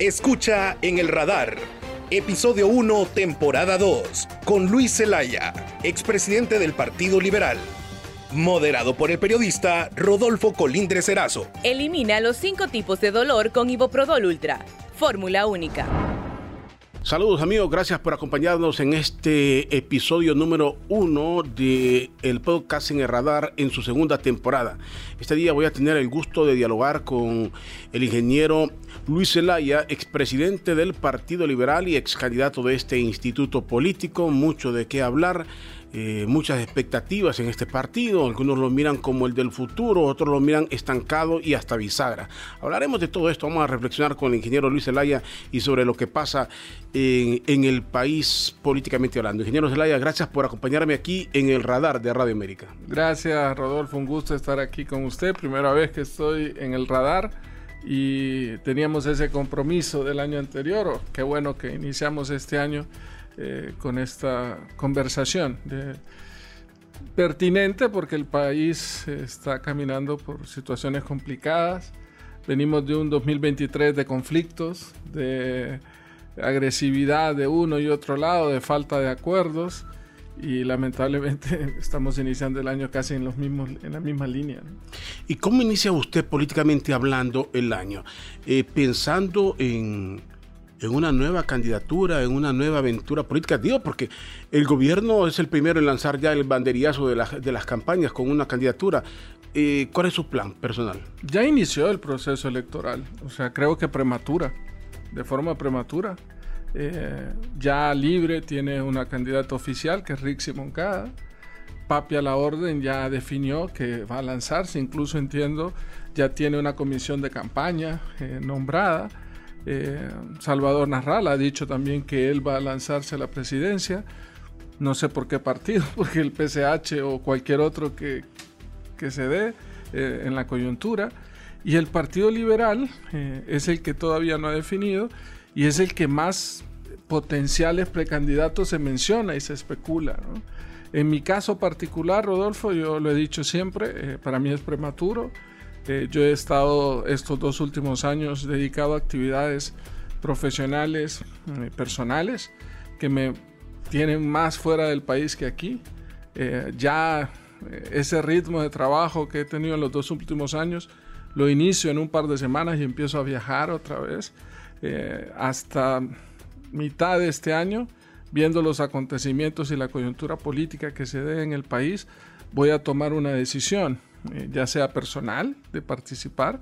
Escucha en el radar. Episodio 1, temporada 2, con Luis Zelaya, expresidente del Partido Liberal. Moderado por el periodista Rodolfo Colindres Erazo. Elimina los cinco tipos de dolor con Iboprodol Ultra. Fórmula única. Saludos amigos, gracias por acompañarnos en este episodio número uno de el podcast en el radar en su segunda temporada. Este día voy a tener el gusto de dialogar con el ingeniero Luis Zelaya, expresidente del Partido Liberal y ex candidato de este instituto político, mucho de qué hablar. Eh, muchas expectativas en este partido. Algunos lo miran como el del futuro, otros lo miran estancado y hasta bisagra. Hablaremos de todo esto. Vamos a reflexionar con el ingeniero Luis Zelaya y sobre lo que pasa en, el país políticamente hablando. Ingeniero Zelaya, gracias por acompañarme aquí en el radar de Radio América. Gracias, Rodolfo. Un gusto estar aquí con usted. Primera vez que estoy en el radar y teníamos ese compromiso del año anterior. Qué bueno que iniciamos este año eh, con esta conversación. pertinente porque el país está caminando por situaciones complicadas. Venimos de un 2023 de conflictos, de agresividad de uno y otro lado, de falta de acuerdos y lamentablemente estamos iniciando el año casi en, los mismos, en la misma línea. ¿Y cómo inicia usted políticamente hablando el año? Eh, pensando en en una nueva candidatura, en una nueva aventura política. Digo, porque el gobierno es el primero en lanzar ya el banderillazo de, de las campañas con una candidatura. Eh, ¿Cuál es su plan personal? Ya inició el proceso electoral, o sea, creo que prematura, de forma prematura. Eh, ya Libre tiene una candidata oficial, que es Rixi Moncada. Papi a la orden ya definió que va a lanzarse, incluso entiendo, ya tiene una comisión de campaña eh, nombrada. Eh, Salvador Narral ha dicho también que él va a lanzarse a la presidencia. No sé por qué partido, porque el PCH o cualquier otro que, se dé en la coyuntura. Y el Partido Liberal es el que todavía no ha definido y es el que más potenciales precandidatos se menciona y se especula. En mi caso particular, Rodolfo, yo lo he dicho siempre, para mí es prematuro. Eh, yo he estado estos dos últimos años dedicado a actividades profesionales, eh, personales, que me tienen más fuera del país que aquí. Eh, ya ese ritmo de trabajo que he tenido en los dos últimos años lo inicio en un par de semanas y empiezo a viajar otra vez. Hasta mitad de este año, viendo los acontecimientos y la coyuntura política que se dé en el país, voy a tomar una decisión eh, ya sea personal, de participar,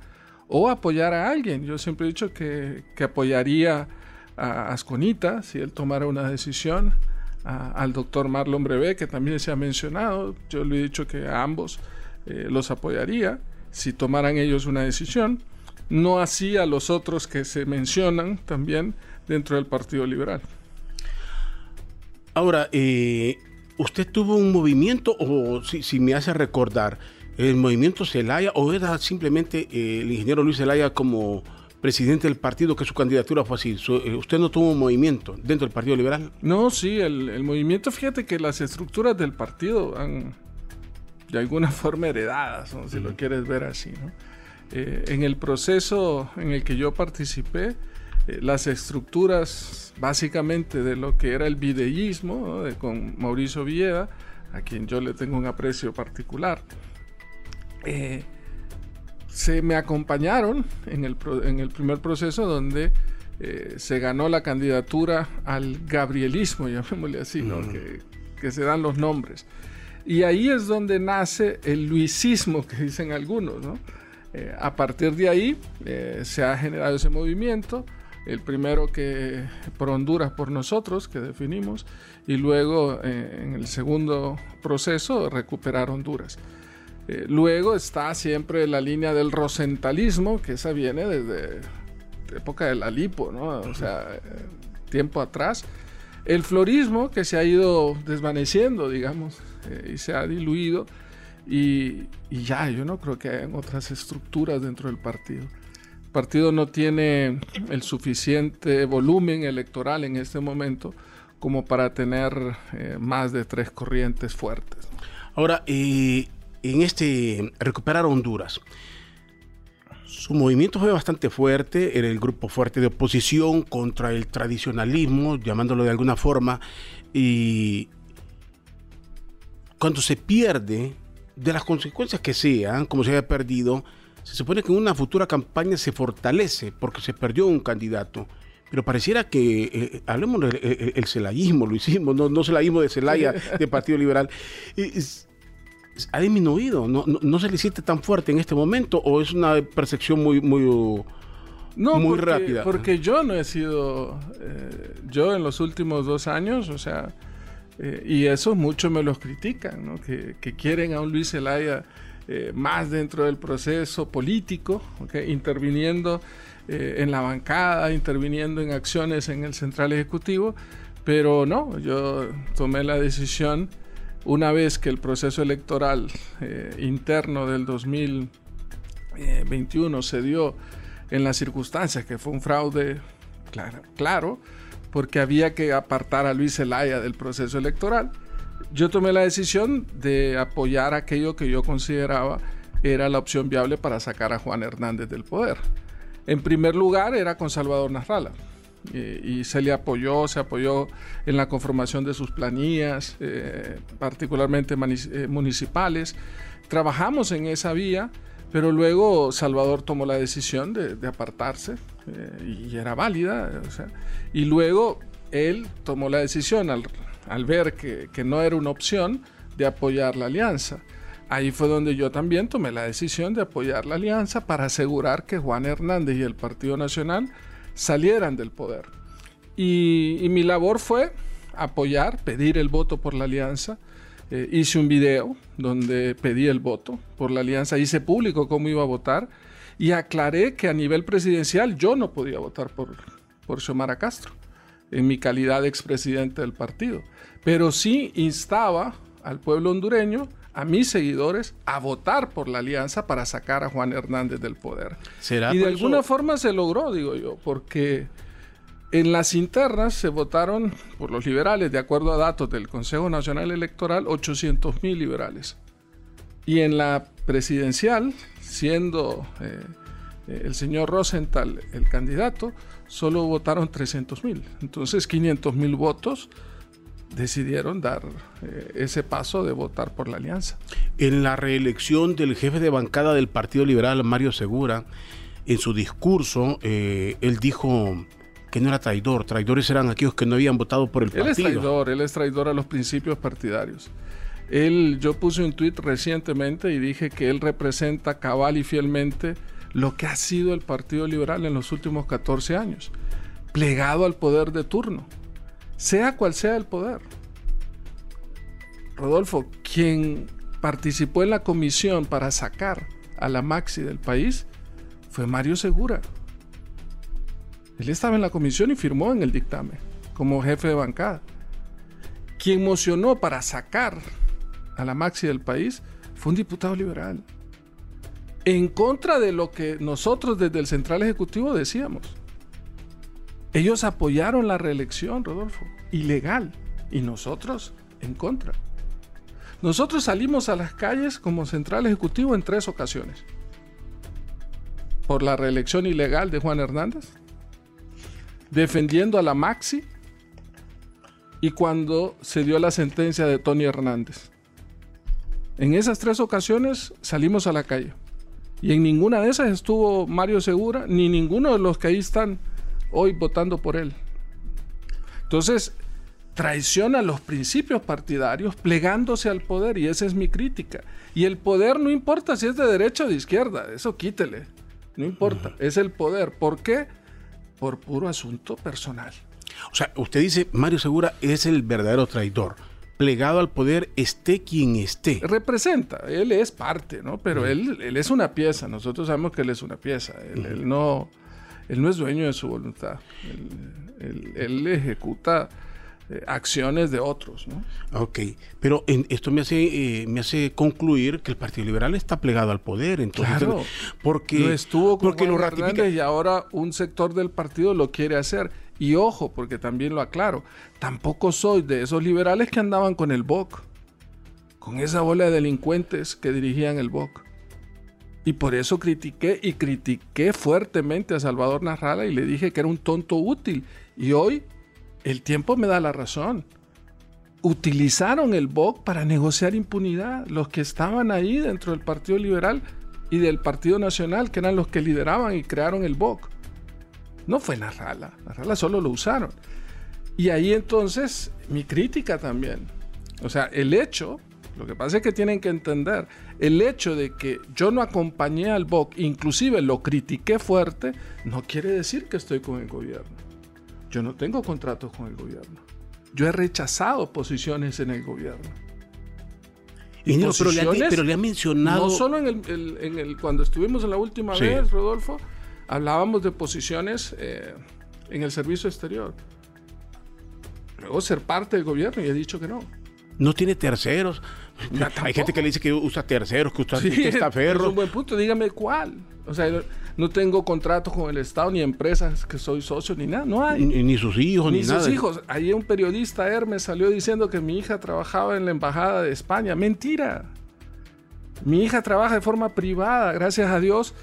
o apoyar a alguien. Yo siempre he dicho que, apoyaría a Asconita si él tomara una decisión, al doctor Marlon Brevé, que también se ha mencionado. Yo le he dicho que a ambos eh, los apoyaría si tomaran ellos una decisión. No así a los otros que se mencionan también dentro del Partido Liberal. Ahora, eh, ¿usted tuvo un movimiento o si, si me hace recordar? el movimiento Zelaya o era simplemente eh, el ingeniero Luis Zelaya como presidente del partido que su candidatura fue así? Eh, ¿Usted no tuvo un movimiento dentro del Partido Liberal? No, sí, el, movimiento, fíjate que las estructuras del partido han de alguna forma heredadas, si lo quieres ver así. Eh, en el proceso en el que yo participé, las estructuras básicamente de lo que era el videísmo, con Mauricio Villeda, a quien yo le tengo un aprecio particular, eh, se me acompañaron en el, en el primer proceso donde eh, se ganó la candidatura al gabrielismo, llamémosle así, que, se dan los nombres. Y ahí es donde nace el luisismo que dicen algunos. Eh, a partir de ahí se ha generado ese movimiento, el primero que por Honduras por nosotros, que definimos, y luego en el segundo proceso recuperar Honduras. Eh, luego está siempre la línea del rosentalismo, que esa viene desde la época de la lipo, ¿no? O sea, eh, tiempo atrás. El florismo, que se ha ido desvaneciendo, digamos, eh, y se ha diluido. Y, y, ya, yo no creo que hayan otras estructuras dentro del partido. El partido no tiene el suficiente volumen electoral en este momento como para tener más de tres corrientes fuertes. Ahora, y en este recuperar Honduras. Su movimiento fue bastante fuerte, era el grupo fuerte de oposición contra el tradicionalismo, llamándolo de alguna forma, y cuando se pierde, de las consecuencias que sean, como se haya perdido, se supone que en una futura campaña se fortalece porque se perdió un candidato. Pero pareciera que, eh, hablemos del el, celayismo, lo hicimos, no, no celayismo de Celaya, del Partido Liberal, ha disminuido, no, no, se le siente tan fuerte en este momento o es una percepción muy, muy, no, muy rápida. Porque yo no he sido, eh, yo en los últimos dos años, o sea, eh, y eso muchos me los critican, ¿no? que, quieren a un Luis Zelaya eh, más dentro del proceso político, interviniendo en la bancada, interviniendo en acciones en el central ejecutivo, pero no, yo tomé la decisión una vez que el proceso electoral eh, interno del 2021 se dio en las circunstancias que fue un fraude claro, claro porque había que apartar a Luis Zelaya del proceso electoral, yo tomé la decisión de apoyar aquello que yo consideraba era la opción viable para sacar a Juan Hernández del poder. En primer lugar era con Salvador Narrala y se le apoyó, se apoyó en la conformación de sus planillas, eh, particularmente eh, municipales. Trabajamos en esa vía, pero luego Salvador tomó la decisión de, apartarse eh, y era válida. y luego él tomó la decisión al, ver que, que no era una opción de apoyar la alianza. Ahí fue donde yo también tomé la decisión de apoyar la alianza para asegurar que Juan Hernández y el Partido Nacional salieran del poder. Y, mi labor fue apoyar, pedir el voto por la alianza. Eh, hice un video donde pedí el voto por la alianza, hice público cómo iba a votar y aclaré que a nivel presidencial yo no podía votar por, por Xiomara Castro en mi calidad de expresidente del partido, pero sí instaba al pueblo hondureño a mis seguidores a votar por la alianza para sacar a Juan Hernández del poder. y de alguna forma se logró, digo yo, porque en las internas se votaron por los liberales, de acuerdo a datos del Consejo Nacional Electoral, 800 mil liberales. Y en la presidencial, siendo eh, el señor Rosenthal el candidato, solo votaron 300 mil. Entonces 500 mil votos decidieron dar eh, ese paso de votar por la alianza. En la reelección del jefe de bancada del Partido Liberal, Mario Segura, en su discurso, eh, él dijo que no era traidor, traidores eran aquellos que no habían votado por el partido. Él es traidor, él es traidor a los principios partidarios. Él, yo puse un tuit recientemente y dije que él representa cabal y fielmente lo que ha sido el Partido Liberal en los últimos 14 años, plegado al poder de turno sea cual sea el poder. Rodolfo, quien participó en la comisión para sacar a la Maxi del país fue Mario Segura. Él estaba en la comisión y firmó en el dictamen como jefe de bancada. Quien mocionó para sacar a la Maxi del país fue un diputado liberal. En contra de lo que nosotros desde el Central Ejecutivo decíamos. Ellos apoyaron la reelección, Rodolfo, ilegal, y nosotros en contra. Nosotros salimos a las calles como central ejecutivo en tres ocasiones. Por la reelección ilegal de Juan Hernández, defendiendo a la Maxi y cuando se dio la sentencia de Tony Hernández. En esas tres ocasiones salimos a la calle. Y en ninguna de esas estuvo Mario Segura, ni ninguno de los que ahí están hoy votando por él. Entonces, traiciona los principios partidarios plegándose al poder y esa es mi crítica. Y el poder no importa si es de derecha o de izquierda, eso quítele, no importa, es el poder. ¿Por qué? Por puro asunto personal. O sea, usted dice, Mario Segura es el verdadero traidor. Plegado al poder, esté quien esté. Representa, él es parte, ¿no? Pero él, él, es una pieza, nosotros sabemos que él es una pieza, él no él no es dueño de su voluntad. Él, ejecuta eh, acciones de otros. ¿no? Ok, pero esto me hace, eh, me hace concluir que el Partido Liberal está plegado al poder. Entonces, claro, porque lo estuvo porque lo ratifica y ahora un sector del partido lo quiere hacer. Y ojo, porque también lo aclaro, tampoco soy de esos liberales que andaban con el BOC, con esa bola de delincuentes que dirigían el BOC. Y por eso critiqué y critiqué fuertemente a Salvador Narrala y le dije que era un tonto útil. Y hoy el tiempo me da la razón. Utilizaron el BOC para negociar impunidad. Los que estaban ahí dentro del Partido Liberal y del Partido Nacional, que eran los que lideraban y crearon el BOC. No fue Narrala. Narrala solo lo usaron. Y ahí entonces mi crítica también. O sea, el hecho lo que pasa es que tienen que entender, el hecho de que yo no acompañé al BOC, inclusive lo critiqué fuerte, no quiere decir que estoy con el gobierno. Yo no tengo contratos con el gobierno. Yo he rechazado posiciones en el gobierno. Y pero, le ha, mencionado... No solo en el, cuando estuvimos en la última vez, Rodolfo, hablábamos de posiciones eh, en el servicio exterior. Luego ser parte del gobierno y he dicho que no. No tiene terceros. Hay gente que le dice que usa terceros, que usa sí, ferro. Es un buen punto, dígame cuál. O sea, no tengo contrato con el Estado, ni empresas que soy socio, ni nada, no hay. Ni, sus hijos, ni, nada. Ni sus hijos. Ayer un periodista, Hermes, salió diciendo que mi hija trabajaba en la Embajada de España. Mentira. Mi hija trabaja de forma privada, gracias a Dios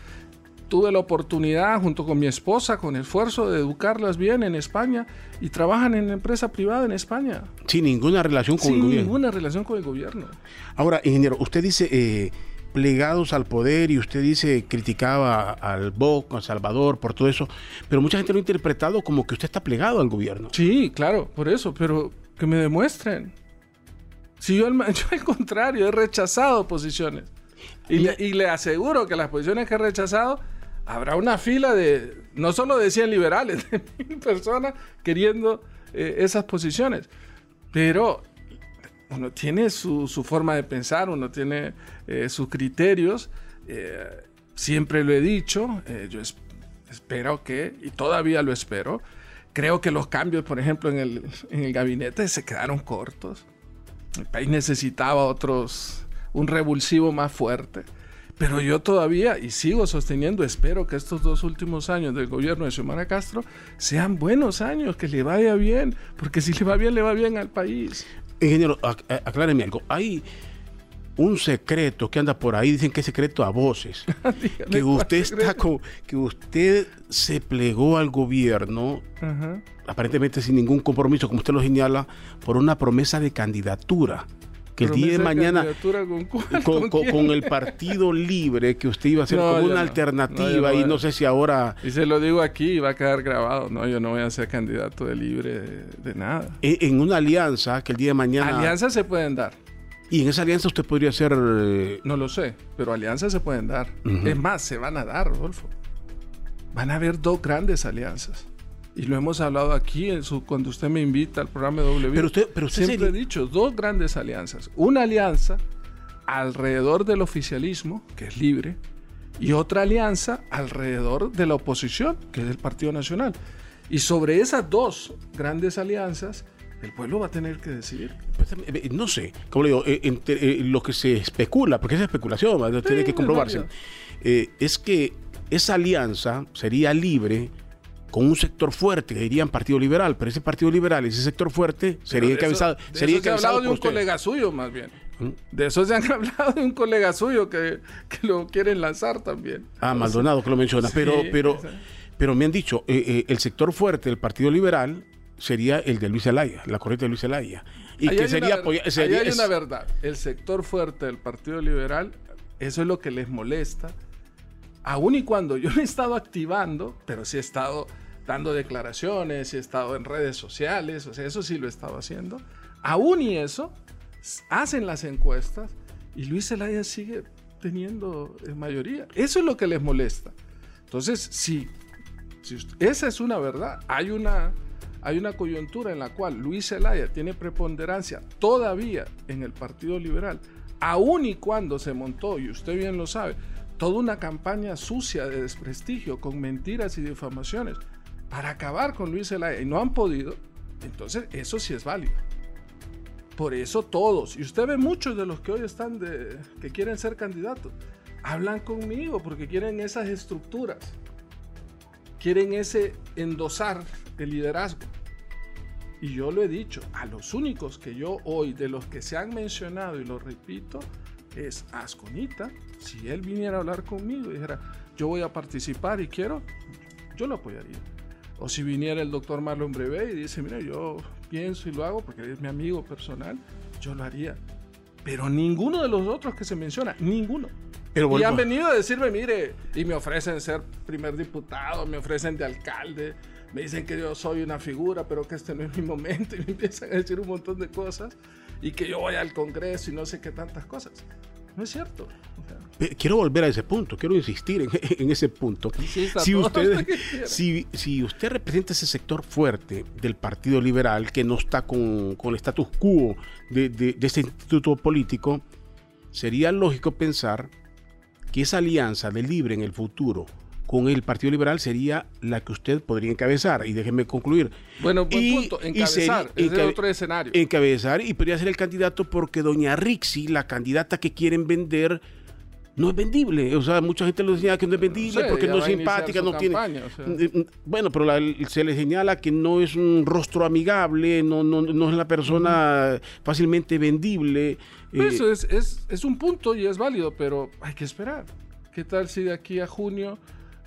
tuve la oportunidad, junto con mi esposa, con esfuerzo, de educarlas bien en España y trabajan en empresa privada en España. Sin ninguna relación con el gobierno. Sin ninguna relación con el gobierno. Ahora, ingeniero, usted dice eh, plegados al poder y usted dice criticaba al BOC, a Salvador, por todo eso, pero mucha gente lo ha interpretado como que usted está plegado al gobierno. Sí, claro, por eso, pero que me demuestren. Si yo, yo al contrario, he rechazado posiciones. Y, y le aseguro que las posiciones que he rechazado habrá una fila de, no solo de 100 liberales, de mil personas queriendo eh, esas posiciones. Pero uno tiene su, forma de pensar, uno tiene eh, sus criterios. Eh, siempre lo he dicho, yo espero que, y todavía lo espero, creo que los cambios, por ejemplo, en el, en el gabinete se quedaron cortos. El país necesitaba otros, un revulsivo más fuerte. Pero yo todavía, y sigo sosteniendo, espero que estos dos últimos años del gobierno de Xiomara Castro sean buenos años, que le vaya bien, porque si le va bien, le va bien al país. Ingeniero, acláreme algo. Hay un secreto que anda por ahí, dicen que es secreto a voces, que usted está con, que usted se plegó al gobierno, aparentemente sin ningún compromiso, como usted lo señala, por una promesa de candidatura que el día de mañana con, el partido libre que usted iba a ser como una alternativa y no sé si ahora y se lo digo aquí y va a quedar grabado. No yo no voy a ser candidato de libre de, nada. E, en, una alianza que el día de mañana alianzas se pueden dar. Y en esa alianza usted podría ser eh, no lo sé pero alianzas se pueden dar. Es más se van a dar Rodolfo. Van a haber dos grandes alianzas y lo hemos hablado aquí en su, cuando usted me invita al programa W. Pero usted, pero siempre he dicho dos grandes alianzas. Una alianza alrededor del oficialismo, que es libre, y otra alianza alrededor de la oposición, que es el Partido Nacional. Y sobre esas dos grandes alianzas, el pueblo va a tener que decidir. Pues, eh, no sé, como le digo, eh, eh, lo que se especula, porque es especulación, tiene que comprobarse, es que esa alianza sería libre con un sector fuerte, que dirían Partido Liberal, pero ese Partido Liberal, ese sector fuerte, sería encabezado. De sería eso se ha hablado de un colega suyo, más bien. ¿Mm? De eso se han hablado de un colega suyo que, lo quieren lanzar también. Ah, Maldonado que lo menciona, pero, pero, pero me han dicho, eh, eh, el sector fuerte del Partido Liberal sería el de Luis Zelaya, la corriente de Luis Zelaya. Y que sería, sería, hay una verdad, el sector fuerte del Partido Liberal, eso es lo que les molesta aún y cuando yo no he estado activando, pero sí he estado dando declaraciones, he estado en redes sociales, o sea, eso sí lo he estado haciendo. Aún y eso, hacen las encuestas y Luis Zelaya sigue teniendo mayoría. Eso es lo que les molesta. Entonces, sí, esa es una verdad. Hay una, hay una coyuntura en la cual Luis Zelaya tiene preponderancia todavía en el Partido Liberal, aún y cuando se montó, y usted bien lo sabe, toda una campaña sucia de desprestigio con mentiras y difamaciones para acabar con Luis Zelaya y no han podido, entonces eso sí es válido. Por eso todos, y usted ve muchos de los que hoy están de, que quieren ser candidatos, hablan conmigo porque quieren esas estructuras, quieren ese endosar el liderazgo. Y yo lo he dicho, a los únicos que yo hoy, de los que se han mencionado, y lo repito, es Asconita. Si él viniera a hablar conmigo y dijera, yo voy a participar y quiero, yo lo apoyaría. O si viniera el doctor Marlon Brevé y dice, mira, yo pienso y lo hago porque es mi amigo personal, yo lo haría. Pero ninguno de los otros que se menciona, ninguno. Pero y han venido a decirme, mire, y me ofrecen ser primer diputado, me ofrecen de alcalde, me dicen que yo soy una figura, pero que este no es mi momento, y me empiezan a decir un montón de cosas, y que yo voy al Congreso y no sé qué tantas cosas. No es cierto. O sea, Quiero volver a ese punto, quiero insistir en, en ese punto. Si usted, si, si usted representa ese sector fuerte del Partido Liberal que no está con, con el status quo de, de- de ese instituto político, sería lógico pensar que esa alianza de Libre en el futuro con el Partido Liberal sería la que usted podría encabezar. Y déjeme concluir. Bueno, buen Y- punto. y Encabezar. sería- ese es otro escenario. encabezar y podría ser el candidato porque doña Rixi, la candidata que quieren vender, no es vendible. O sea, mucha gente lo decía que no es vendible porque no es simpática, no tiene... campaña, o sea. Mm, Bueno, pero la- se le señala que no es un rostro amigable, no, no, no es la persona fácilmente vendible. eh, Eso es, es, es un punto y es válido, pero hay que esperar. ¿Qué tal si de aquí a junio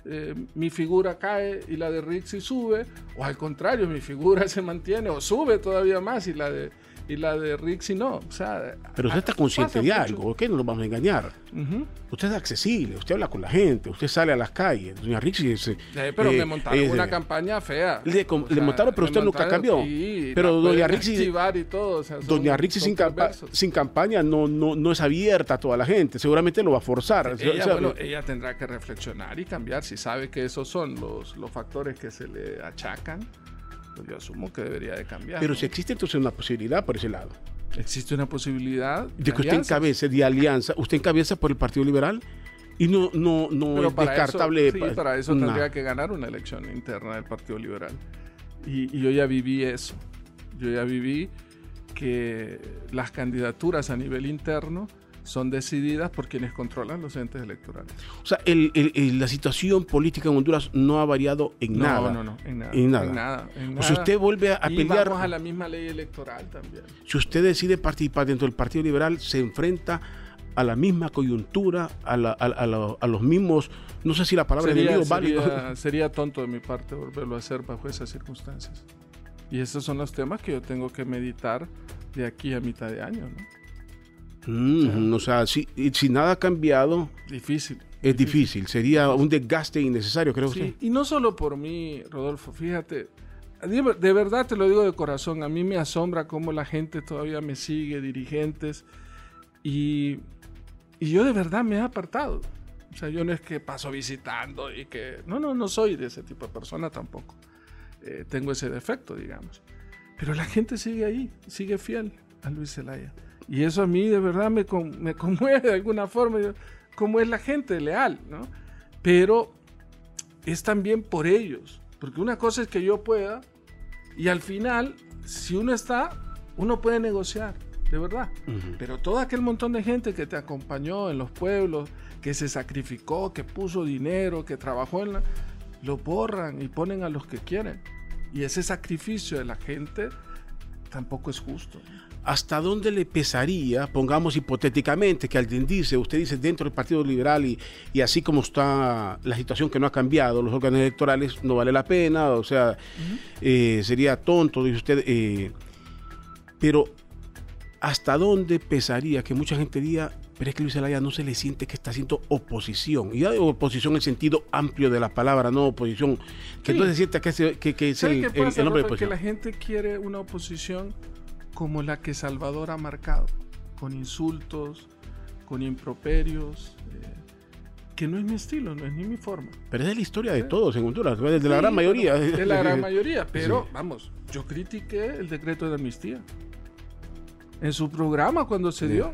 eh, mi figura cae y la de Rixi sube? O al contrario, mi figura se mantiene o sube todavía más y la de, y la de Rixi no. O sea, pero usted está consciente de algo, ¿ok? No nos vamos a engañar. Usted es accesible, usted habla con la gente, usted sale a las calles. Doña Rixi. Eh, pero eh, me montaron una eh, campaña fea. Le le montaron, pero usted nunca cambió. sí, Pero doña Rixi- y todo, o sea, son- Doña Rixi sin, campa- perversos. sin campaña no, no, no es abierta a toda la gente. Seguramente lo va a forzar. Ella, bueno, ella tendrá que reflexionar y cambiar. Si sabe que esos son los, los factores que se le achacan, pues yo asumo que debería de cambiar. pero ¿no? si existe entonces una posibilidad por ese lado. existe una posibilidad De que usted encabece de alianza. ¿Usted encabeza por el Partido Liberal? Y no, no, no Pero es para descartable. Eso, sí, pa- para eso Nah. tendría que ganar una elección interna del Partido Liberal. Y, y yo ya viví eso. Yo ya viví que las candidaturas a nivel interno son decididas por quienes controlan los entes electorales. O sea, el- el- el- la situación política en Honduras no ha variado en no, nada. no, no, en nada. En nada. En nada, en O sea, nada. usted vuelve a, a y pelear. vamos a la misma ley electoral también. Si usted decide participar dentro del Partido Liberal, se enfrenta a la misma coyuntura, a, la- a- a la- a los mismos, no sé si la palabra Sería, enemigo válido. sería- sería tonto de mi parte volverlo a hacer bajo esas circunstancias. Y esos son los temas que yo tengo que meditar de aquí a mitad de año. ¿no? Mm, o sea, si, si nada ha cambiado, Difícil. es difícil. Sería un desgaste innecesario, creo Sí, usted. y no solo por mí, Rodolfo, fíjate, de, de verdad te lo digo de corazón, a mí me asombra cómo la gente todavía me sigue, dirigentes, y, y yo de verdad me he apartado. O sea, yo no es que paso visitando y que... No, no, no soy de ese tipo de persona tampoco. Eh, tengo ese defecto, digamos. Pero la gente sigue ahí, sigue fiel a Luis Zelaya. Y eso a mí de verdad me, con- me conmueve de alguna forma, como es la gente leal, ¿no? Pero es también por ellos. Porque una cosa es que yo pueda y al final, si uno está, uno puede negociar, de verdad. Pero todo aquel montón de gente que te acompañó en los pueblos, que se sacrificó, que puso dinero, que trabajó en la... Lo borran y ponen a los que quieren. Y ese sacrificio de la gente tampoco es justo. ¿Hasta dónde le pesaría, pongamos hipotéticamente, que alguien dice, usted dice dentro del Partido Liberal y, y así como está la situación que no ha cambiado, los órganos electorales no vale la pena, o sea, eh, sería tonto, dice usted, eh, pero ¿hasta dónde pesaría que mucha gente diga, pero es que Luis Zelaya no se le siente que está haciendo oposición? Y oposición en el sentido amplio de la palabra, no oposición, que Sí. no se sienta que, es- que- que es ¿Sabe el, hombre de Rafa? Que oposición. la gente quiere una oposición como la que Salvador ha marcado, con insultos, con improperios, eh, que no es mi estilo, no es ni mi forma. Pero es la historia de todos en Honduras, de la Sí, gran mayoría. De la gran mayoría, pero Sí. vamos, yo critiqué el decreto de amnistía en su programa cuando se Sí. dio.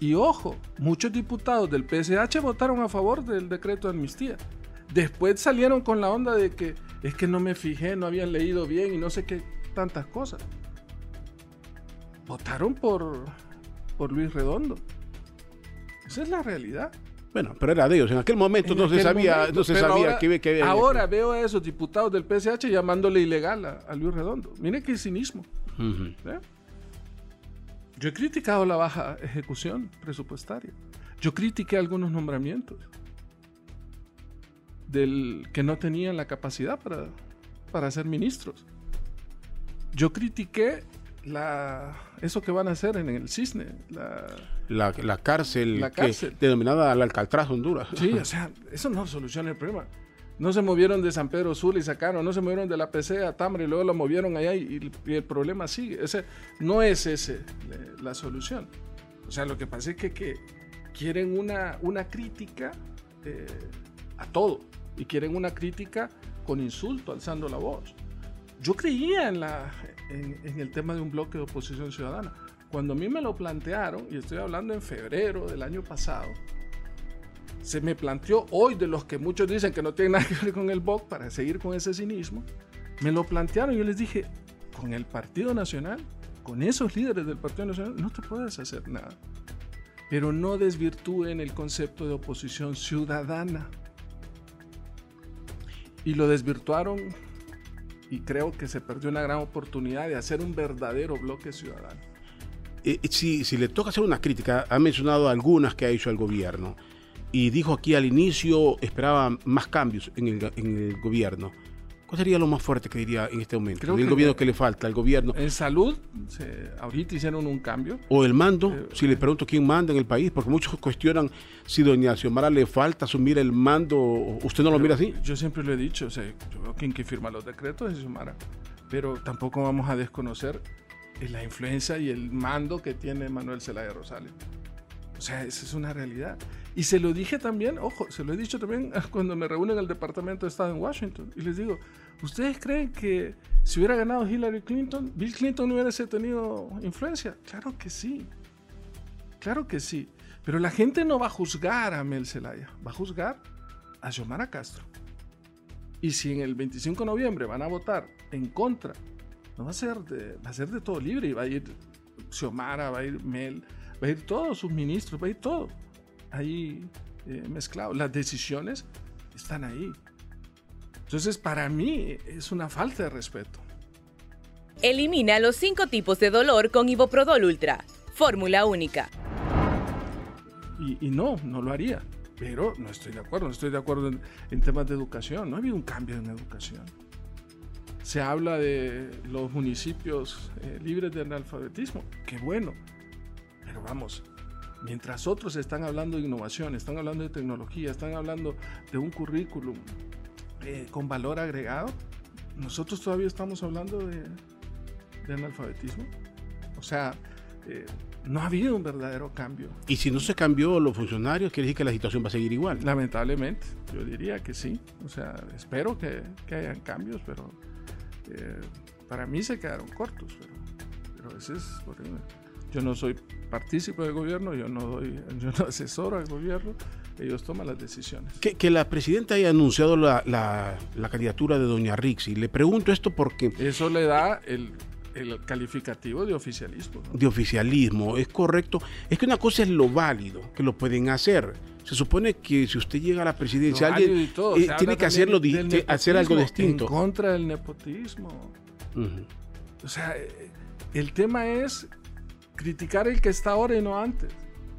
Y ojo, muchos diputados del PSH votaron a favor del decreto de amnistía. Después salieron con la onda de que es que no me fijé, no habían leído bien y no sé qué tantas cosas. Votaron por, por Luis Redondo. Esa es la realidad. Bueno, pero era de ellos. En aquel momento En no se sabía, momento, no se sabía ahora, que, que Ahora veo a esos diputados del PSH llamándole ilegal a, a Luis Redondo. Mire qué cinismo. ¿eh? Yo he criticado la baja ejecución presupuestaria. Yo critiqué algunos nombramientos del que no tenían la capacidad para, para ser ministros. Yo critiqué la, eso que van a hacer en el Cisne, la, La, la cárcel, La que- cárcel. denominada la Alcatraz Honduras. Sí, o sea, eso no soluciona el problema. No se movieron de San Pedro Sula y sacaron, no se movieron de la PC a Tambre y luego lo movieron allá y, y el problema sigue. Ese, no es ese la solución. O sea, lo que pasa es que, que quieren una, una crítica eh, a todo y quieren una crítica con insulto, alzando la voz. Yo creía en, la, en, en el tema de un bloque de oposición ciudadana. Cuando a mí me lo plantearon, y estoy hablando en febrero del año pasado, se me planteó hoy de los que muchos dicen que no tienen nada que ver con el BOC para seguir con ese cinismo, me lo plantearon y yo les dije, con el Partido Nacional, con esos líderes del Partido Nacional, no te puedes hacer nada. Pero no desvirtúen el concepto de oposición ciudadana. Y lo desvirtuaron y creo que se perdió una gran oportunidad de hacer un verdadero bloque ciudadano. Eh, si, si le toca hacer una crítica, ha mencionado algunas que ha hecho el gobierno y dijo aquí al inicio esperaba más cambios en el gobierno. ¿Cuál sería lo más fuerte que diría en este momento? Creo el que- gobierno que le falta, el gobierno En salud, se- ahorita hicieron un cambio. o el mando. Eh, si le pregunto quién manda en el país, porque muchos cuestionan si doña Xiomara le falta asumir el mando. ¿Usted no lo mira así? Yo siempre lo he dicho, o sea, yo veo quien que firma los decretos es Xiomara, pero tampoco vamos a desconocer eh, la influencia y el mando que tiene Manuel Zelaya Rosales. O sea, esa es una realidad. Y se lo dije también, ojo, se lo he dicho también cuando me reúnen en el Departamento de Estado en Washington. Y les digo, ¿ustedes creen que si hubiera ganado Hillary Clinton, Bill Clinton no hubiese tenido influencia? Claro que sí. Claro que sí. Pero la gente no va a juzgar a Mel Zelaya, va a juzgar a Xiomara Castro. Y si en el 25 de noviembre van a votar en contra, no va a ser de, va a ser de todo libre. Y va a ir Xiomara, va a ir Mel, va a ir todos sus ministros, va a ir todo ahí eh, mezclado. Las decisiones están ahí. Entonces, para mí es una falta de respeto. Elimina los cinco tipos de dolor con Iboprodol Ultra. Fórmula única. Y, y no, no lo haría. Pero no estoy de acuerdo, no estoy de acuerdo en, en temas de educación. No ha habido un cambio en educación. Se habla de los municipios eh, libres de analfabetismo. Qué bueno. Pero vamos, mientras otros están hablando de innovación, están hablando de tecnología, están hablando de un currículum eh, con valor agregado, nosotros todavía estamos hablando de, de analfabetismo. O sea, eh, no ha habido un verdadero cambio. Y si no se cambió los funcionarios, quiere decir que la situación va a seguir igual. Lamentablemente, yo diría que sí. O sea, espero que, que hayan cambios, pero eh, para mí se quedaron cortos. Pero, pero ese es porque yo no soy partícipe del gobierno, yo no doy, yo no asesoro al gobierno, ellos toman las decisiones. Que, que la presidenta haya anunciado la, la- la candidatura de doña Rixi. Le pregunto esto porque Eso le da el, el calificativo de oficialismo. ¿no? de oficialismo es correcto. Es que una cosa es lo válido, que lo pueden hacer. Se supone que si usted llega a la presidencia, alguien todo, eh, tiene que hacerlo, te- hacer algo distinto. En contra del nepotismo. O sea, eh, el tema es criticar el que está ahora y no antes.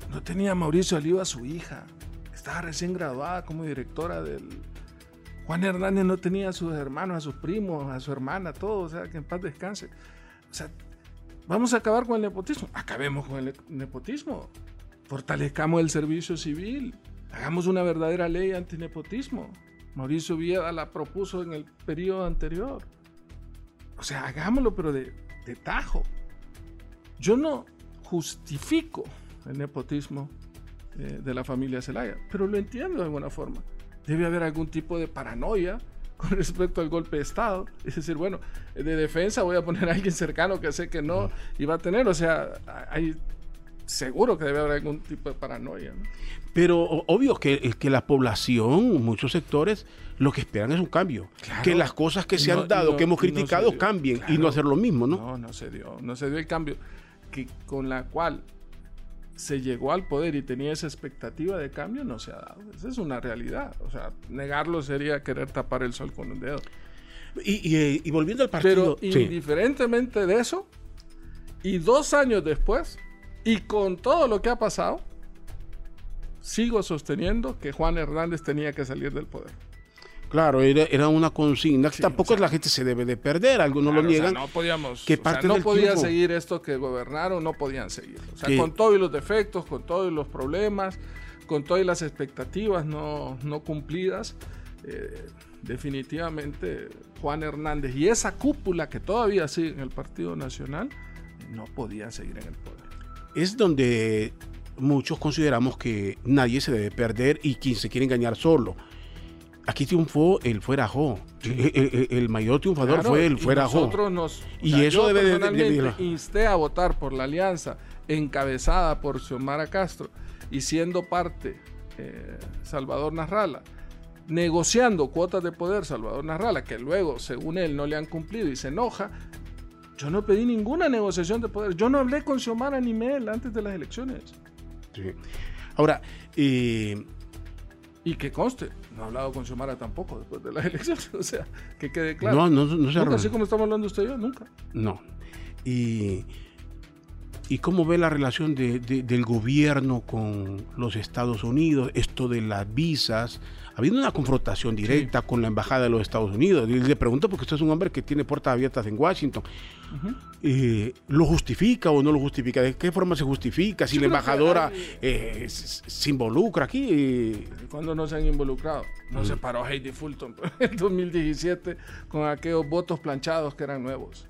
No tenía Mauricio Oliva su hija. Estaba recién graduada como directora del... Juan Hernández no tenía a sus hermanos, a sus primos, a su hermana, todo. O sea, que en paz descanse. O sea, vamos a acabar con el nepotismo. Acabemos con el nepotismo. Fortalezcamos el servicio civil. Hagamos una verdadera ley antinepotismo. Mauricio Villa la propuso en el periodo anterior. O sea, hagámoslo, pero de tajo. Yo no justifico el nepotismo eh, de la familia Zelaya, pero lo entiendo de alguna forma. Debe haber algún tipo de paranoia con respecto al golpe de Estado. Es decir, bueno, de defensa voy a poner a alguien cercano que sé que no iba a tener. O sea, hay, seguro que debe haber algún tipo de paranoia. ¿no? Pero obvio que, es que la población, muchos sectores, lo que esperan es un cambio. Claro. Que las cosas que se No, han dado, no, que hemos criticado, cambien y Claro. no hacer lo mismo, ¿no? No, no se dio. No se dio el cambio que con la cual se llegó al poder y tenía esa expectativa de cambio, no se ha dado. Esa es una realidad. O sea, negarlo sería querer tapar el sol con un dedo. Y, y, y volviendo al Pero partido. sí. indiferentemente de eso, Y dos años después, y con todo lo que ha pasado, sigo sosteniendo que Juan Hernández tenía que salir del poder. Claro, era, una consigna que tampoco la gente se debe de perder, algunos lo niegan. no podíamos, que no podía seguir esto que gobernaron, no podían seguir. O sea, con todos los defectos, con todos los problemas, con todas las expectativas no, cumplidas, eh, definitivamente Juan Hernández y esa cúpula que todavía sigue en el Partido Nacional no podía seguir en el poder. Es donde muchos consideramos que nadie se debe perder y quien se quiere engañar solo. Aquí triunfó el fuera Jo. El, mayor triunfador fue el fuera Jo. Nosotros nos. Y eso debe de, insté a votar por la alianza encabezada por Xiomara Castro y siendo parte eh, Salvador Narrala, negociando cuotas de poder Salvador Narrala, que luego, según él, no le han cumplido y se enoja. Yo no pedí ninguna negociación de poder. Yo no hablé con Xiomara ni Mel antes de las elecciones. Ahora, eh, y que conste, no he hablado con Xiomara tampoco después de las elecciones. O sea, que quede claro. No, no, no se Nunca así como estamos hablando usted y yo, nunca. No. Y, y cómo ve la relación del gobierno con los Estados Unidos, esto de las visas. Ha habido una confrontación directa con la embajada de los Estados Unidos. Y le pregunto porque usted es un hombre que tiene puertas abiertas en Washington. Eh, ¿Lo justifica o no lo justifica? ¿De qué forma se justifica? Si la embajadora eh, se involucra aquí. ¿Cuándo no se han involucrado? No se paró Heidi Fulton en 2017 con aquellos votos planchados que eran nuevos.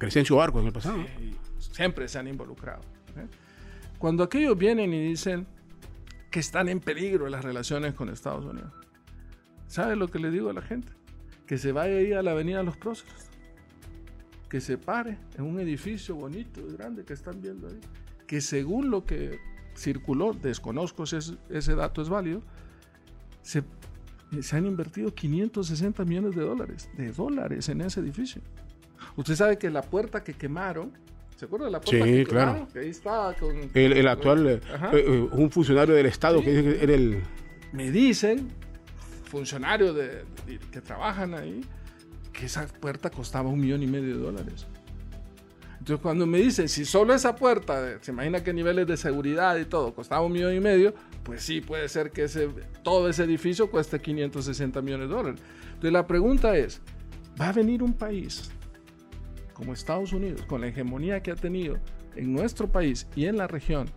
Crescencio Barco en el pasado. siempre se han involucrado. ¿eh? Cuando aquellos vienen y dicen que están en peligro las relaciones con Estados Unidos, ¿sabe lo que le digo a la gente? Que se vaya ahí a la Avenida Los Próceres. Que se pare en un edificio bonito y grande que están viendo ahí. Que según lo que circuló, desconozco si ese dato es válido, se, se han invertido 560 millones de dólares, de dólares en ese edificio. Usted sabe que la puerta que quemaron, ¿se acuerda de la puerta sí, que claro. Que ahí estaba con... El, actual, eh, eh, un funcionario del Estado que dice que era el... Me dicen, funcionarios de, que trabajan ahí, que esa puerta costaba un millón y medio de dólares. Entonces cuando me dicen, si solo esa puerta, se imagina qué niveles de seguridad y todo, costaba un millón y medio, pues sí, puede ser que ese, todo ese edificio cueste 560 millones de dólares. Entonces la pregunta es, ¿va a venir un país como Estados Unidos, con la hegemonía que ha tenido en nuestro país y en la región,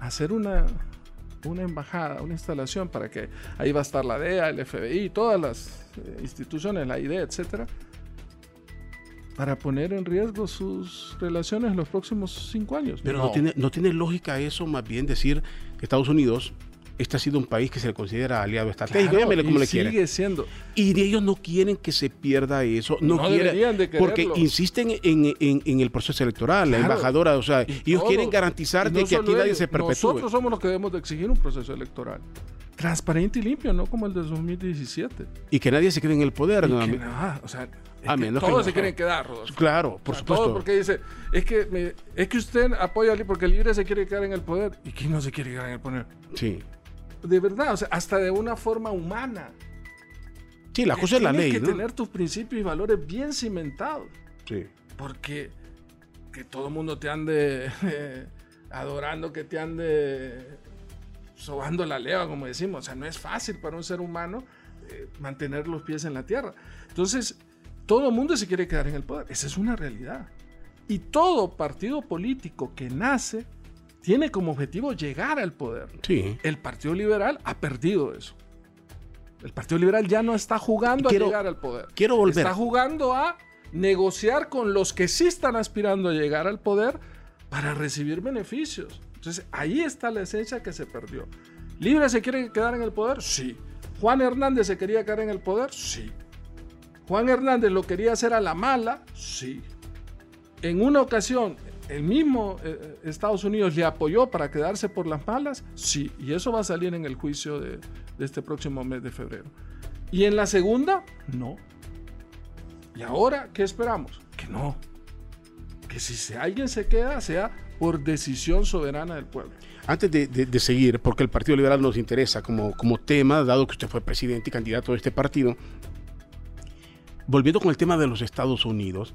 hacer una, una embajada, una instalación para que ahí va a estar la DEA, el FBI, todas las eh, instituciones, la IDE, etcétera, para poner en riesgo sus relaciones en los próximos cinco años. Pero no, tiene, no tiene lógica eso, más bien decir que Estados Unidos este ha sido un país que se le considera aliado estratégico, claro, como le sigue siendo. Y ellos no quieren que se pierda eso, no, quieren, de porque insisten en, el proceso electoral, la embajadora, o sea, ellos quieren garantizar de que aquí nadie se perpetúe. Nosotros somos los que debemos de exigir un proceso electoral transparente y limpio, no como el de 2017. Y que nadie se quede en el poder. ¿no? o sea, todos se quieren quedar, Claro, por supuesto. Todos porque dice, es que, es que usted apoya porque el libre se quiere quedar en el poder. ¿Y quién no se quiere quedar en el poder? Sí de verdad, o sea, hasta de una forma humana. Sí, la cosa es la ley. Tienes que tener tus principios y valores bien cimentados. Sí. Porque que todo el mundo te ande adorando, que te ande sobando la leva, como decimos. O sea, no es fácil para un ser humano eh, mantener los pies en la tierra. Entonces, todo el mundo se quiere quedar en el poder. Esa es una realidad. Y todo partido político que nace tiene como objetivo llegar al poder. Sí. El Partido Liberal ha perdido eso. El Partido Liberal ya no está jugando a llegar al poder. Quiero volver. Está jugando a negociar con los que sí están aspirando a llegar al poder para recibir beneficios. Entonces ahí está la esencia que se perdió. ¿Libre se quiere quedar en el poder? Sí. ¿Juan Hernández se quería quedar en el poder? Sí. ¿Juan Hernández lo quería hacer a la mala? Sí. En una ocasión, ¿El mismo eh, eh, Estados Unidos le apoyó para quedarse por las malas? Sí, y eso va a salir en el juicio de, este próximo mes de febrero. ¿Y en la segunda? No. ¿Y ahora qué esperamos? Que no. Que si alguien se queda, sea por decisión soberana del pueblo. Antes de, seguir, porque el Partido Liberal nos interesa como, como tema, dado que usted fue presidente y candidato de este partido, volviendo con el tema de los Estados Unidos,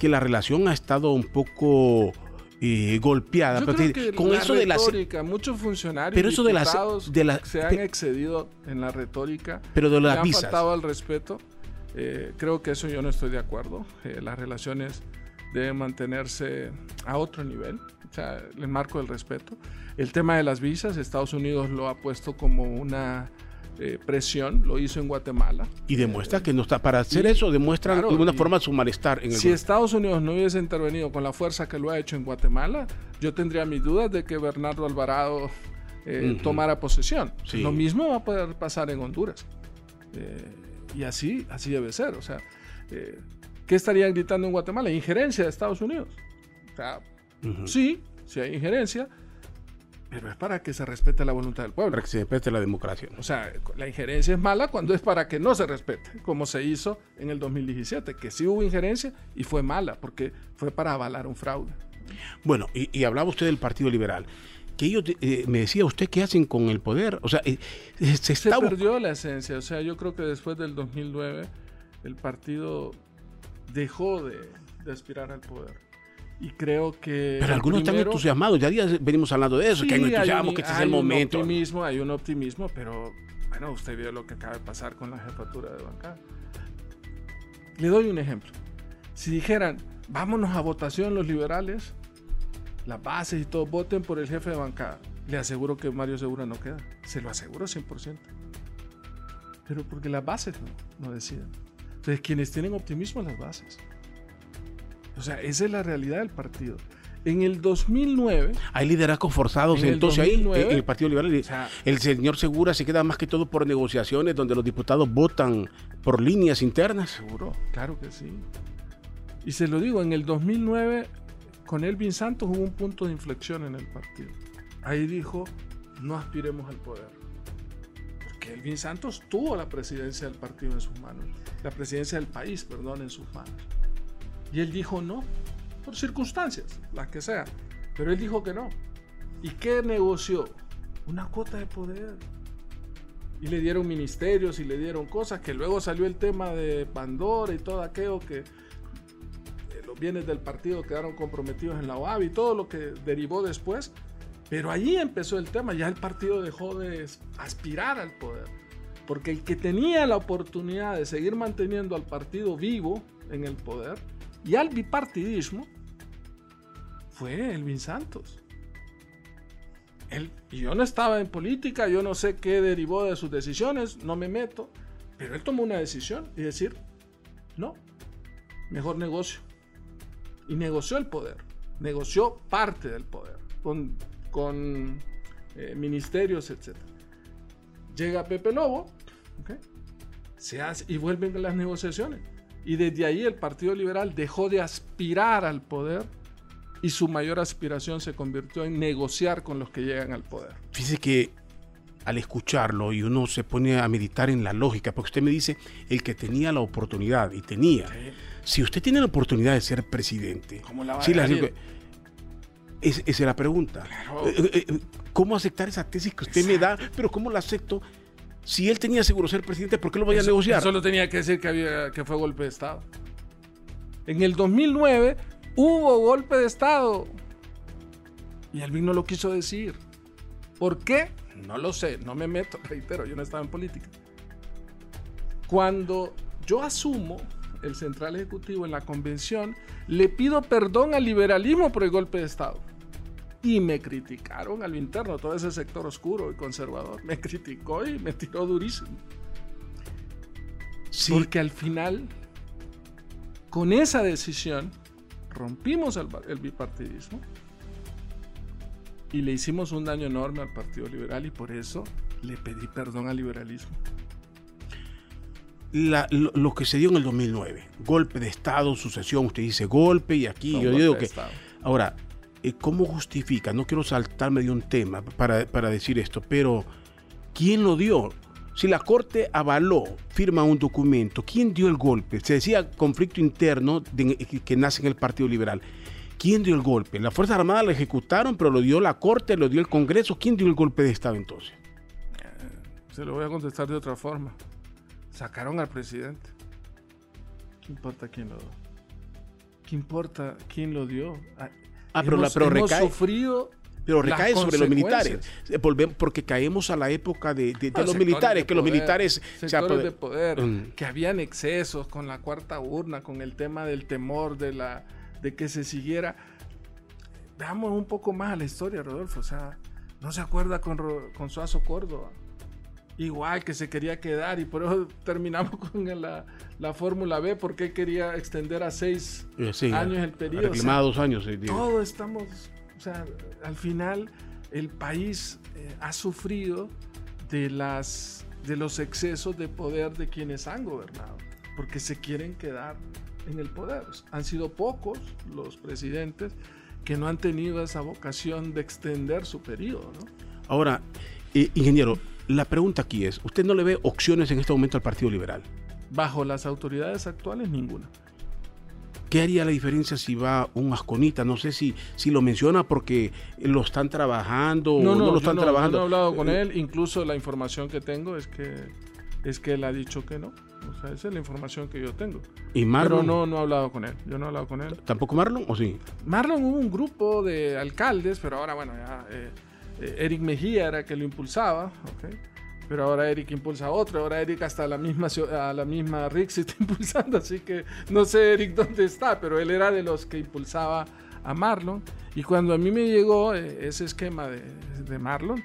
que la relación ha estado un poco eh, golpeada. Yo pero creo que con la eso de la retórica, muchos funcionarios Pero eso de las- de la- se han excedido en la retórica. pero de las han visas. faltado al respeto. Eh, creo que eso yo no estoy de acuerdo. Eh, las relaciones deben mantenerse a otro nivel, o sea, el marco del respeto. El tema de las visas, Estados Unidos lo ha puesto como una eh, presión, lo hizo en Guatemala. Y demuestra que no está. Para hacer y- eso, demuestra claro, de alguna forma su malestar en el Si. Estados Unidos no hubiese intervenido con la fuerza que lo ha hecho en Guatemala, yo tendría mis dudas de que Bernardo Alvarado eh, tomara posesión. Sí. Lo mismo va a poder pasar en Honduras. Eh, y así, así debe ser. O sea, eh, ¿qué estarían gritando en Guatemala? Injerencia de Estados Unidos. O sea, sí, sí hay injerencia, pero es para que se respete la voluntad del pueblo. Para que se respete la democracia. O sea, la injerencia es mala cuando es para que no se respete, como se hizo en el 2017, que sí hubo injerencia y fue mala, porque fue para avalar un fraude. Bueno, y, y hablaba usted del Partido Liberal. Que ellos, eh, me decía usted, ¿qué hacen con el poder? O sea, eh, eh, se Se perdió la esencia, o sea, yo creo que después del 2009 el partido dejó de, de aspirar al poder. Y creo que... Pero algunos están entusiasmados. Ya días venimos hablando de eso, Sí, que hay un hay que este es hay el un momento. optimismo, hay un optimismo, pero bueno, usted vio lo que acaba de pasar con la jefatura de bancada. Le doy un ejemplo. Si dijeran, vámonos a votación los liberales, las bases y todos voten por el jefe de bancada, le aseguro que Mario Segura no queda. Se lo aseguro 100%. Pero porque las bases no, no deciden. Entonces, quienes tienen optimismo, las bases. O sea, esa es la realidad del partido. En el 2009, Hay liderazgos forzados. En el Entonces 2009, ahí, en el Partido Liberal, o sea, el señor Segura se queda más que todo por negociaciones donde los diputados votan por líneas internas. Seguro, claro que sí. Y se lo digo, en el 2009 con Elvin Santos hubo un punto de inflexión en el partido. Ahí dijo, no aspiremos al poder. Porque Elvin Santos tuvo la presidencia del partido en sus manos, la presidencia del país, perdón, en sus manos. Y él dijo no, por circunstancias, las que sean. Pero él dijo que no. ¿Y qué negoció? Una cuota de poder. Y le dieron ministerios y le dieron cosas que luego salió el tema de Pandora y todo aquello que eh, los bienes del partido quedaron comprometidos en la OAB y todo lo que derivó después. Pero allí empezó el tema, ya el partido dejó de aspirar al poder. Porque el que tenía la oportunidad de seguir manteniendo al partido vivo en el poder y al bipartidismo fue Elvin Santos. Él, yo no estaba en política, yo no sé qué derivó de sus decisiones, no me meto, pero él tomó una decisión y decir, no, mejor negocio. Y negoció el poder, negoció parte del poder con, con eh, ministerios, etc. Llega Pepe Lobo, ¿ok? se hace, y vuelven las negociaciones. Y desde ahí el Partido Liberal dejó de aspirar al poder y su mayor aspiración se convirtió en negociar con los que llegan al poder. Fíjese que al escucharlo y uno se pone a meditar en la lógica, porque usted me dice el que tenía la oportunidad y tenía. Si usted tiene la oportunidad de ser presidente, ¿Cómo la va a la- es- esa es la pregunta. Claro. Eh, eh, eh, ¿Cómo aceptar esa tesis que usted me da? Pero ¿cómo la acepto? Si él tenía seguro ser presidente, ¿por qué lo voy a negociar? Solo tenía que decir que, había, que fue golpe de Estado. En el 2009 hubo golpe de Estado. Y Alvin no lo quiso decir. ¿Por qué? No lo sé, no me meto, reitero, yo no estaba en política. Cuando yo asumo el central ejecutivo en la convención, le pido perdón al liberalismo por el golpe de Estado. Y me criticaron al interno, todo ese sector oscuro y conservador. Me criticó y me tiró durísimo. Sí, Porque al final, con esa decisión, rompimos el, el bipartidismo y le hicimos un daño enorme al Partido Liberal y por eso le pedí perdón al liberalismo. la- lo, lo que se dio en el 2009, golpe de Estado, sucesión, usted dice golpe y aquí yo digo que... Ahora, ¿cómo justifica? No quiero saltarme de un tema para, para decir esto, pero ¿quién lo dio? Si la Corte avaló, firma un documento, ¿quién dio el golpe? Se decía conflicto interno de- que, que nace en el Partido Liberal. ¿Quién dio el golpe? Las Fuerzas Armadas lo ejecutaron, pero lo dio la Corte, lo dio el Congreso. ¿Quién dio el golpe de Estado entonces? Se lo voy a contestar de otra forma. Sacaron al presidente. ¿Qué importa quién lo dio? ¿qué importa quién lo dio? Ah, pero, la, pero hemos recae, sufrido pero recae sobre los militares. Eh, porque caemos a la época de, de- de Ah, los militares, de que los militares... sectores pues, de poder, Mm. que habían excesos con la cuarta urna, con el tema del temor de la de que se siguiera. Veamos un poco más a la historia, Rodolfo. O sea, no se acuerda con, con Suazo Córdoba. Igual que se quería quedar y por eso terminamos con la, la Fórmula B, porque él quería extender a seis eh, sí, años el periodo. o sea, reclamaba dos años. eh, digo. todo estamos, o sea, al final el país eh, ha sufrido de las de los excesos de poder de quienes han gobernado, porque se quieren quedar en el poder. Han sido pocos los presidentes que no han tenido esa vocación de extender su periodo, ¿no? Ahora, eh, ingeniero, la pregunta aquí es, ¿usted no le ve opciones en este momento al Partido Liberal? Bajo las autoridades actuales, ninguna. ¿Qué haría la diferencia si va un Asconita? No sé si, si lo menciona porque lo están trabajando o no, lo yo están no, yo trabajando. no he hablado con Eh, él, incluso la información que tengo es que es que él ha dicho que no. O sea, esa es la información que yo tengo. ¿Y Pero Marlon? no, no he hablado con él. Yo no he hablado con él. ¿Tampoco Marlon o sí? Marlon hubo un grupo de alcaldes, pero ahora, bueno, ya eh, Eric Mejía era que lo impulsaba, ¿ok? Pero ahora Eric impulsa a otro, ahora Eric hasta la misma, a la misma Rick se está impulsando, así que no sé Eric dónde está, pero él era de los que impulsaba a Marlon. Y cuando a mí me llegó eh, ese esquema de, de Marlon,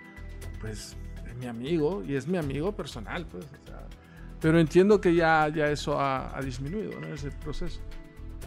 pues es mi amigo y es mi amigo personal, pues. pero entiendo que ya, ya eso ha, ha disminuido, ¿no? Ese proceso.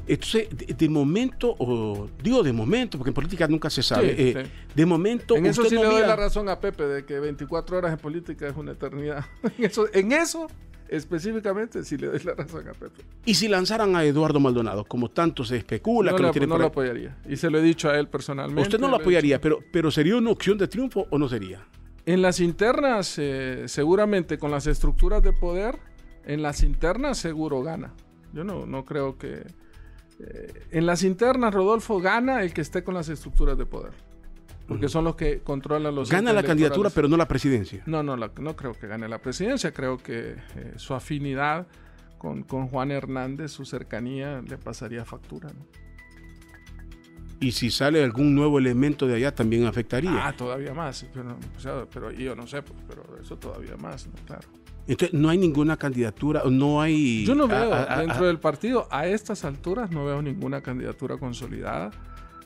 Entonces, de, de momento, o digo de momento, porque en política nunca se sabe, Sí, eh, sí. de momento... En eso sí no le doy mira- la razón a Pepe de que 24 horas en política es una eternidad. En eso, en eso específicamente sí le doy la razón a Pepe. Y si lanzaran a Eduardo Maldonado, como tanto se especula no que lo, lo tienen no por lo apoyaría. Y se lo he dicho a él personalmente. usted no lo apoyaría, pero, pero ¿sería una opción de triunfo o no sería? En las internas, eh, seguramente con las estructuras de poder, en las internas seguro gana. Yo no, no creo que... eh, en las internas, Rodolfo gana el que esté con las estructuras de poder. Porque son los que controlan los... Gana la candidatura, pero no la presidencia. No, no, la- no creo que gane la presidencia. Creo que eh, su afinidad con, con Juan Hernández, su cercanía, le pasaría factura. ¿no? Y si sale algún nuevo elemento de allá, también afectaría. Ah, todavía más. Pero, o sea, pero yo no sé, pues, pero eso todavía más, ¿no? claro. Entonces, no hay ninguna candidatura, no hay... Yo no veo, a- a- a- dentro del partido, a estas alturas, no veo ninguna candidatura consolidada.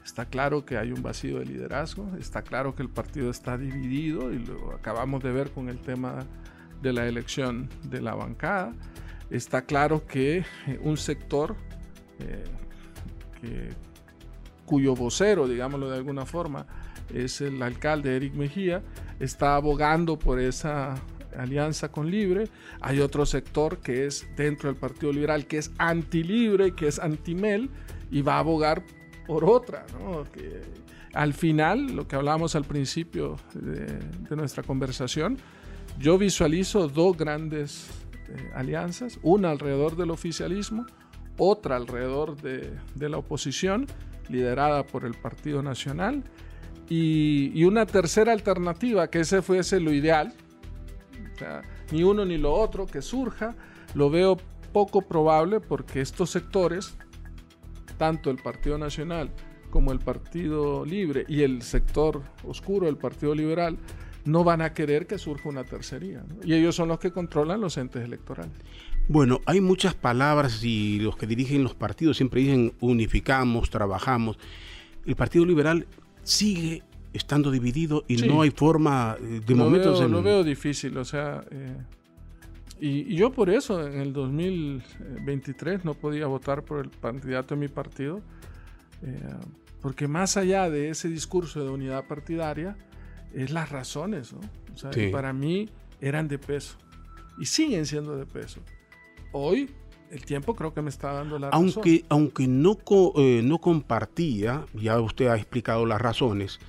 Está claro que hay un vacío de liderazgo, está claro que el partido está dividido y lo acabamos de ver con el tema de la elección de la bancada. Está claro que eh, un sector eh, que- cuyo vocero, digámoslo de alguna forma, es el alcalde Eric Mejía, está abogando por esa alianza con Libre. Hay otro sector que es dentro del Partido Liberal, que es anti-Libre, que es anti-Mel, y va a abogar por otra, al final, lo que hablábamos al principio de, nuestra conversación, yo visualizo dos grandes eh, alianzas, una alrededor del oficialismo, otra alrededor de, de la oposición, liderada por el Partido Nacional, y, una tercera alternativa, que ese fuese lo ideal, ni uno ni lo otro que surja, lo veo poco probable porque estos sectores, tanto el Partido Nacional como el Partido Libre y el sector oscuro del Partido Liberal, no van a querer que surja una tercería. Y ellos son los que controlan los entes electorales. Bueno, hay muchas palabras y los que dirigen los partidos siempre dicen unificamos, trabajamos. El Partido Liberal sigue estando dividido y Sí. no hay forma eh, de lo momentos veo, en- lo veo difícil, o sea, eh, y, y yo por eso en el 2023 no podía votar por el candidato de mi partido, eh, porque más allá de ese discurso de unidad partidaria, es las razones, ¿no? O sea, Sí. para mí eran de peso y siguen siendo de peso. Hoy el tiempo creo que me está dando la razón. aunque, aunque no, eh, no compartía, ya usted ha explicado las razones,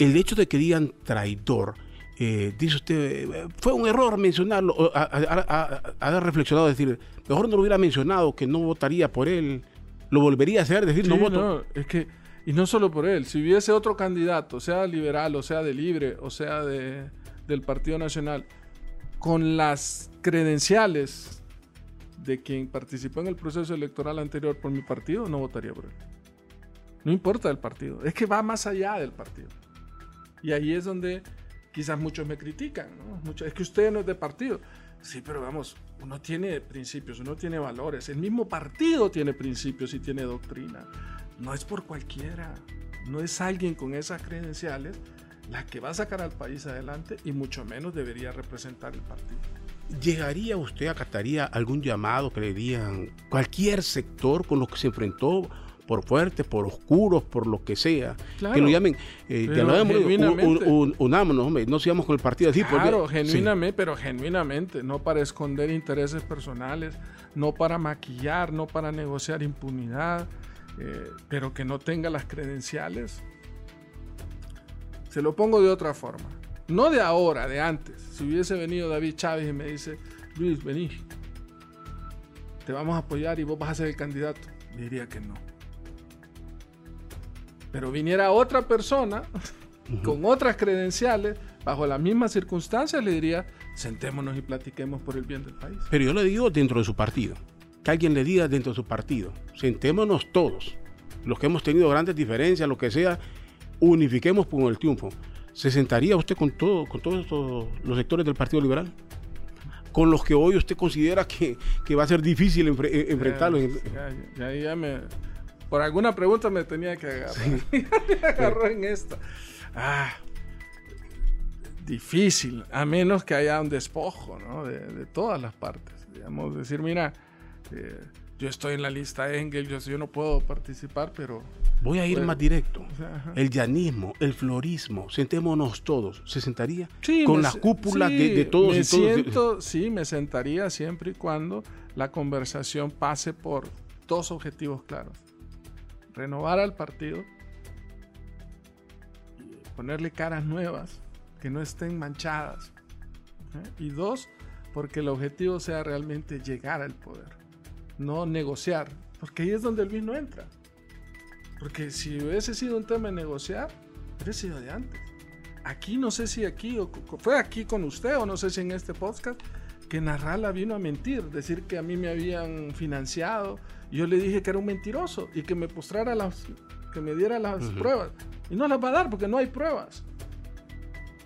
el hecho de que digan traidor, eh, dice usted, eh, fue un error mencionarlo, haber reflexionado, decir, mejor no lo hubiera mencionado, que no votaría por él, lo volvería a hacer, decir, no Sí, voto. no, es que, y no solo por él, si hubiese otro candidato, sea liberal, o sea de libre, o sea de, del Partido Nacional, con las credenciales de quien participó en el proceso electoral anterior por mi partido, no votaría por él. No importa el partido, es que va más allá del partido. Y ahí es donde quizás muchos me critican, ¿no? es que usted no es de partido. Sí, pero vamos, uno tiene principios, uno tiene valores. El mismo partido tiene principios y tiene doctrina. No es por cualquiera. No es alguien con esas credenciales la que va a sacar al país adelante y mucho menos debería representar el partido. ¿Llegaría usted, acataría algún llamado que le digan cualquier sector con los que se enfrentó por fuerte, por oscuros, por lo que sea, que lo llamen, eh, un, unámonos, hombre, no sigamos con el partido así. Claro, genuinamente, pero genuinamente, no para esconder intereses personales, no para maquillar, no para negociar impunidad, eh, pero que no tenga las credenciales. Se lo pongo de otra forma, no de ahora, de antes. Si hubiese venido David Chávez y me dice, Luis, vení, te vamos a apoyar y vos vas a ser el candidato, diría que no pero viniera otra persona con otras credenciales, bajo las mismas circunstancias, le diría, sentémonos y platiquemos por el bien del país. Pero yo le digo dentro de su partido, que alguien le diga dentro de su partido, sentémonos todos, los que hemos tenido grandes diferencias, lo que sea, unifiquemos por el triunfo. ¿Se sentaría usted con, todo, con todos los sectores del Partido Liberal? Con los que hoy usted considera que, va a ser difícil enfrentarlos. ya, ya me por alguna pregunta me tenía que agarrar. me agarró en esta. Ah, difícil, a menos que haya un despojo ¿no? de, todas las partes. Digamos, decir, mira, eh, yo estoy en la lista Engel, yo, yo no puedo participar, pero... Voy a ir más directo. el llanismo, el florismo, sentémonos todos. ¿Se sentaría? Sí, con la cúpula de, todos y todos. Sí, me sentaría siempre y cuando la conversación pase por dos objetivos claros renovar al partido ponerle caras nuevas que no estén manchadas. ¿eh? Y dos, porque el objetivo sea realmente llegar al poder, no negociar, porque ahí es donde el vino entra. Porque si hubiese sido un tema de negociar, hubiese sido de antes. Aquí no sé si aquí, o fue aquí con usted, o no sé si en este podcast, que Narrala vino a mentir, decir que a mí me habían financiado, yo le dije que era un mentiroso y que me postrara las, que me diera las pruebas. Y no las va a dar porque no hay pruebas.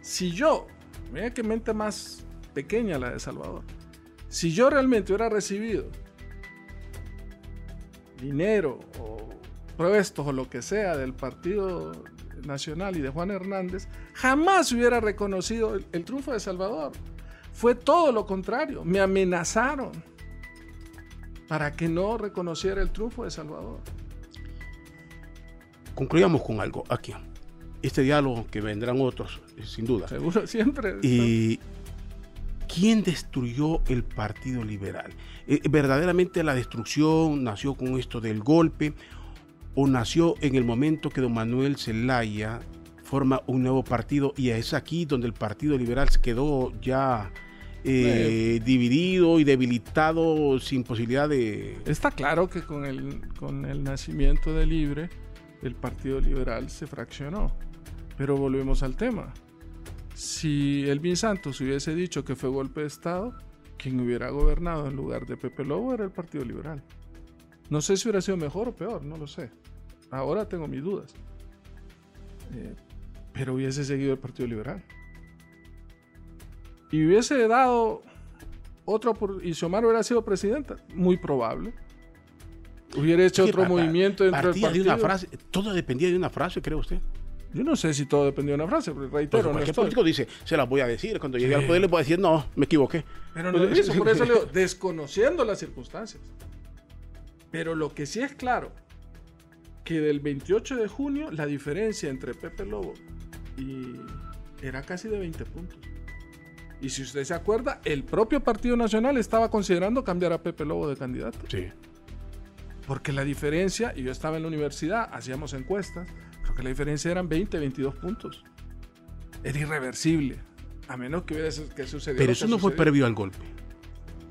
Si yo, mira que mente más pequeña la de Salvador, si yo realmente hubiera recibido dinero o puestos o lo que sea del Partido Nacional y de Juan Hernández, jamás hubiera reconocido el triunfo de Salvador. Fue todo lo contrario, me amenazaron para que no reconociera el triunfo de Salvador. Concluyamos con algo aquí. Este diálogo, que vendrán otros, sin duda. Seguro, siempre. Y ¿quién destruyó el Partido Liberal? Eh, ¿Verdaderamente la destrucción nació con esto del golpe o nació en el momento que don Manuel Zelaya forma un nuevo partido y es aquí donde el Partido Liberal se quedó ya eh, dividido y debilitado sin posibilidad de... Está claro que con el, con el nacimiento de Libre, el Partido Liberal se fraccionó. Pero volvemos al tema. Si Elvin Santos hubiese dicho que fue golpe de Estado, quien hubiera gobernado en lugar de Pepe Lobo era el Partido Liberal. No sé si hubiera sido mejor o peor, no lo sé. Ahora tengo mis dudas. Eh, pero hubiese seguido el Partido Liberal y hubiese dado otro por, y Xiomara hubiera sido presidenta, muy probable. Hubiera hecho otro movimiento dentro del partido. De una frase, todo dependía de una frase, cree usted. Yo no sé si todo dependía de una frase, pero reitero. Pues político dice, se las voy a decir. Cuando llegue al poder le puedo decir, no, me equivoqué. Pero no pues, por eso le digo, desconociendo las circunstancias. Pero lo que sí es claro, que del 28 de junio la diferencia entre Pepe Lobo y era casi de 20 puntos. Y si usted se acuerda, el propio Partido Nacional estaba considerando cambiar a Pepe Lobo de candidato. Sí. Porque la diferencia, y yo estaba en la universidad, hacíamos encuestas, creo que la diferencia eran 20, 22 puntos. Era irreversible, a menos que hubiera que sucediera. Pero eso no fue previo al golpe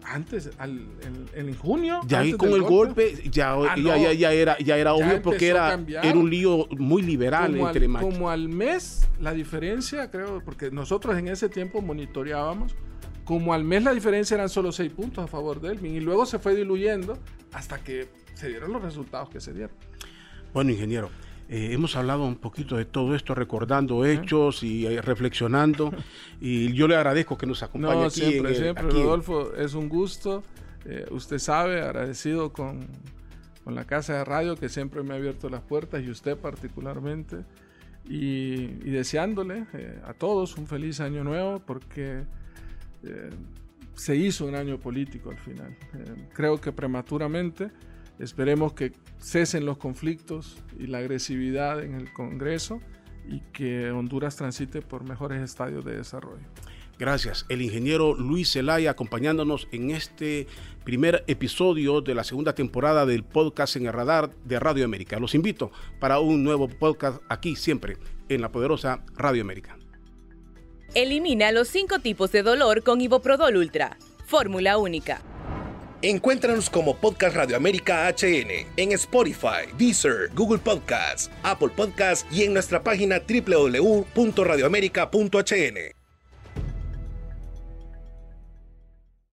antes, en, junio. Ya ahí con el golpe, ya, ah, ya, ya, era, ya era obvio porque era, era un lío muy liberal como entre Como al mes, la diferencia, creo, porque nosotros en ese tiempo monitoreábamos como al mes la diferencia eran solo 6 puntos a favor de Elvin y luego se fue diluyendo hasta que se dieron los resultados que se dieron. Bueno, ingeniero, eh, hemos hablado un poquito de todo esto, recordando hechos y eh, reflexionando. y yo le agradezco que nos acompañe no, aquí. Siempre, siempre, Rodolfo, es un gusto. Eh, usted sabe, agradecido con, con, la Casa de Radio que siempre me ha abierto las puertas y usted particularmente. Y, y deseándole a todos un feliz año nuevo porque se hizo un año político al final. creo que prematuramente Esperemos que cesen los conflictos y la agresividad en el Congreso y que Honduras transite por mejores estadios de desarrollo. Gracias. El ingeniero Luis Zelaya acompañándonos en este primer episodio de la segunda temporada del podcast en el radar de Radio América. Los invito para un nuevo podcast aquí siempre en la poderosa Radio América. Elimina los cinco tipos de dolor con Iboprodol Ultra. Fórmula única. Encuéntranos como Podcast Radio América HN en Spotify, Deezer, Google Podcasts, Apple Podcasts y en nuestra página www.radioamerica.hn.